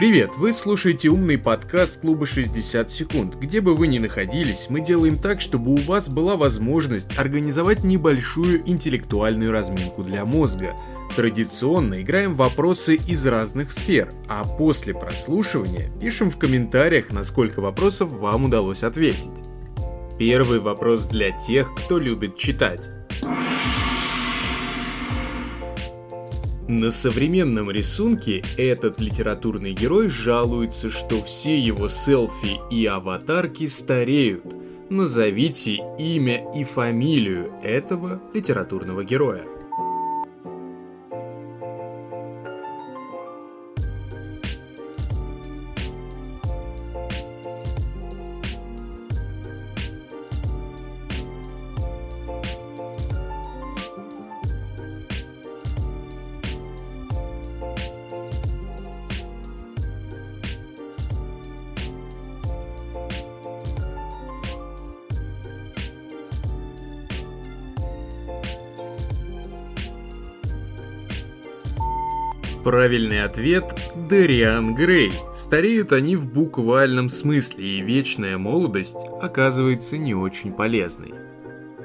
Привет, вы слушаете умный подкаст клуба 60 секунд. Где бы вы ни находились, мы делаем так, чтобы у вас была возможность организовать небольшую интеллектуальную разминку для мозга. Традиционно играем вопросы из разных сфер, а после прослушивания пишем в комментариях, насколько вопросов вам удалось ответить. Первый вопрос для тех, кто любит читать. На современном рисунке этот литературный герой жалуется, что все его селфи и аватарки стареют. Назовите имя и фамилию этого литературного героя. Правильный ответ – Дариан Грей. Стареют они в буквальном смысле, и вечная молодость оказывается не очень полезной.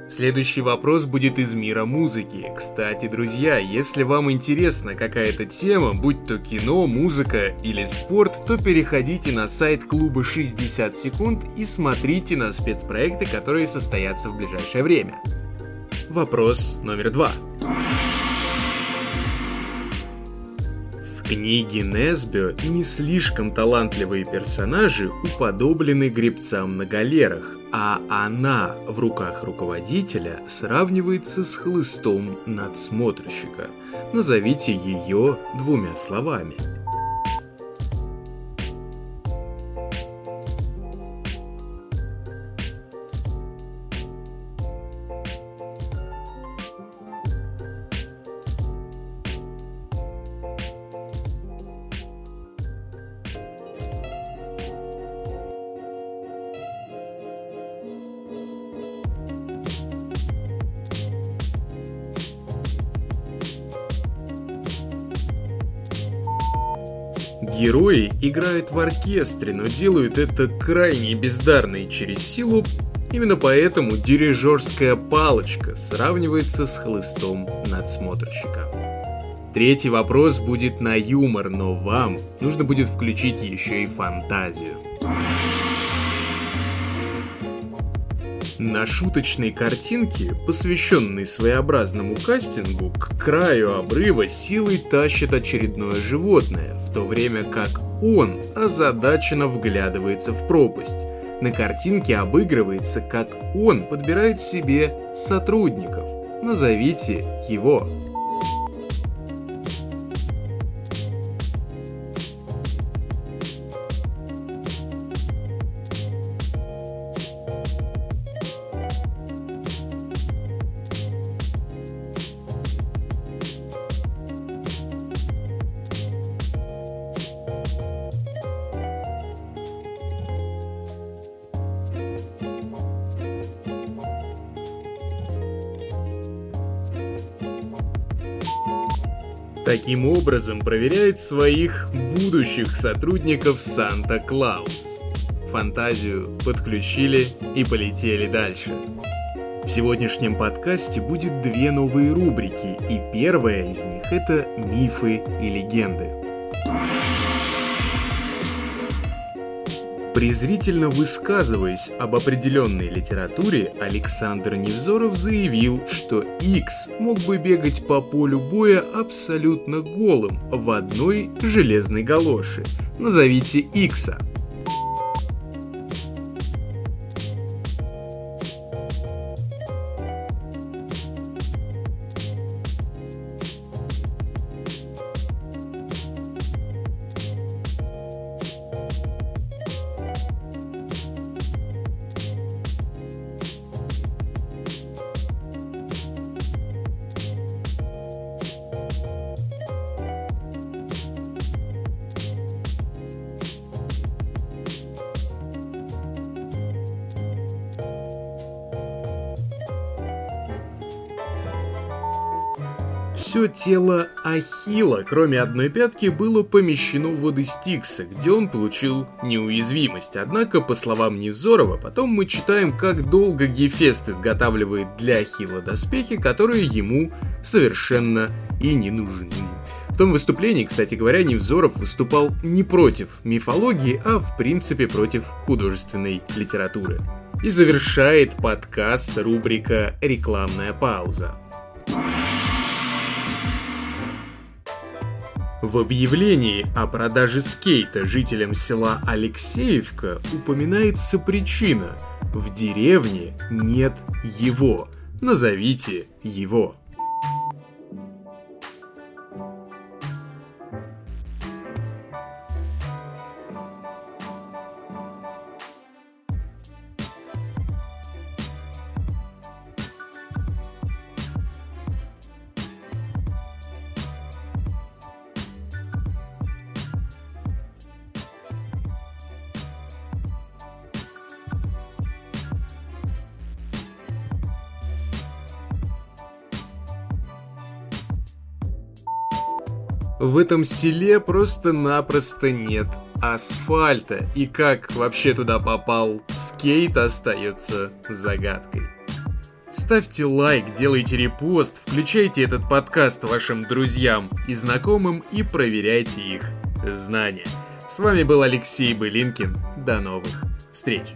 Следующий вопрос будет из мира музыки. Кстати, друзья, если вам интересна какая-то тема, будь то кино, музыка или спорт, то переходите на сайт клуба 60 секунд и смотрите на спецпроекты, которые состоятся в ближайшее время. Вопрос номер два. Книге Несбио не слишком талантливые персонажи уподоблены гребцам на галерах, а она в руках руководителя сравнивается с хлыстом надсмотрщика. Назовите ее двумя словами. Герои играют в оркестре, но делают это крайне бездарно и через силу. Именно поэтому дирижерская палочка сравнивается с хлыстом надсмотрщика. Третий вопрос будет на юмор, но вам нужно будет включить еще и фантазию. На шуточной картинке, посвященной своеобразному кастингу, к краю обрыва силой тащит очередное животное, в то время как он озадаченно вглядывается в пропасть. На картинке обыгрывается, как он подбирает себе сотрудников. Назовите его. Таким образом проверяет своих будущих сотрудников Санта-Клаус. Фантазию подключили и полетели дальше. В сегодняшнем подкасте будет две новые рубрики, и первая из них это мифы и легенды. Презрительно высказываясь об определенной литературе, Александр Невзоров заявил, что X мог бы бегать по полю боя абсолютно голым в одной железной галоши. Назовите Икса. Все тело Ахила, кроме одной пятки, было помещено в воды Стикса, где он получил неуязвимость. Однако, по словам Невзорова, потом мы читаем, как долго Гефест изготавливает для Ахила доспехи, которые ему совершенно и не нужны. В том выступлении, кстати говоря, Невзоров выступал не против мифологии, а в принципе против художественной литературы. И завершает подкаст рубрика «Рекламная пауза». В объявлении о продаже скейта жителям села Алексеевка упоминается причина «В деревне нет его, назовите его». В этом селе просто-напросто нет асфальта. И как вообще туда попал скейт остается загадкой. Ставьте лайк, делайте репост, включайте этот подкаст вашим друзьям и знакомым и проверяйте их знания. С вами был Алексей Былинкин. До новых встреч!